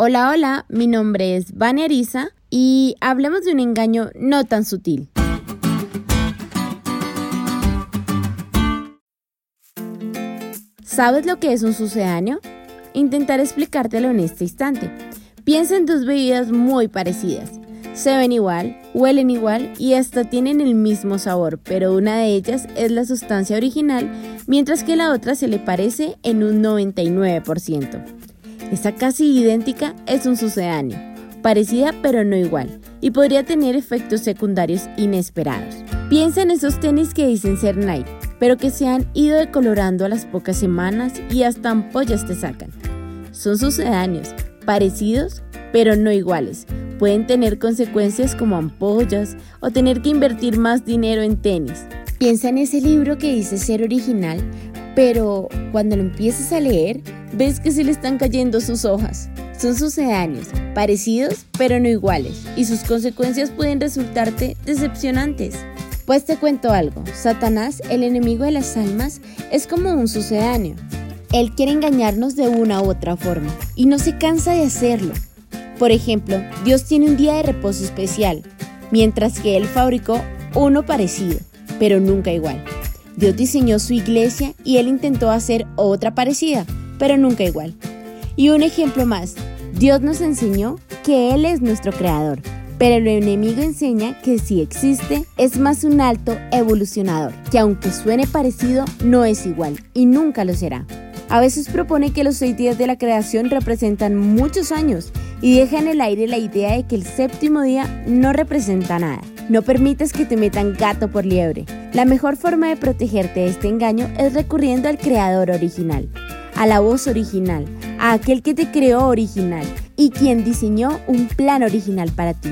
Hola, hola, mi nombre es Vania Arisa y hablemos de un engaño no tan sutil. ¿Sabes lo que es un sucedáneo? Intentaré explicártelo en este instante. Piensa en dos bebidas muy parecidas. Se ven igual, huelen igual y hasta tienen el mismo sabor, pero una de ellas es la sustancia original, mientras que la otra se le parece en un 99%. Esta casi idéntica es un sucedáneo, parecida pero no igual, y podría tener efectos secundarios inesperados. Piensa en esos tenis que dicen ser Nike, pero que se han ido decolorando a las pocas semanas y hasta ampollas te sacan. Son sucedáneos, parecidos pero no iguales. Pueden tener consecuencias como ampollas o tener que invertir más dinero en tenis. Piensa en ese libro que dice ser original, pero cuando lo empiezas a leer, ves que se le están cayendo sus hojas. Son sucedáneos, parecidos pero no iguales, y sus consecuencias pueden resultarte decepcionantes. Pues te cuento algo, Satanás, el enemigo de las almas, es como un sucedáneo. Él quiere engañarnos de una u otra forma, y no se cansa de hacerlo. Por ejemplo, Dios tiene un día de reposo especial, mientras que Él fabricó uno parecido, pero nunca igual. Dios diseñó su iglesia y Él intentó hacer otra parecida, pero nunca igual. Y un ejemplo más, Dios nos enseñó que Él es nuestro creador, pero el enemigo enseña que si existe es más un alto evolucionador, que aunque suene parecido no es igual y nunca lo será. A veces propone que los seis días de la creación representan muchos años y deja en el aire la idea de que el séptimo día no representa nada. No permites que te metan gato por liebre. La mejor forma de protegerte de este engaño es recurriendo al creador original a la voz original, a aquel que te creó original y quien diseñó un plan original para ti.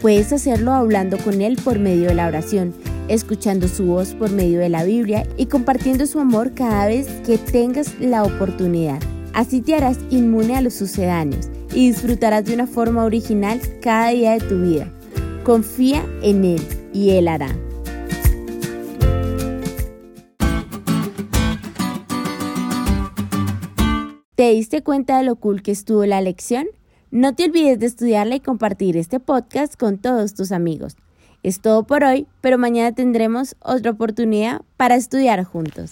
Puedes hacerlo hablando con Él por medio de la oración, escuchando su voz por medio de la Biblia y compartiendo su amor cada vez que tengas la oportunidad. Así te harás inmune a los sucedáneos y disfrutarás de una forma original cada día de tu vida. Confía en Él y Él hará. ¿Te diste cuenta de lo cool que estuvo la lección? No te olvides de estudiarla y compartir este podcast con todos tus amigos. Es todo por hoy, pero mañana tendremos otra oportunidad para estudiar juntos.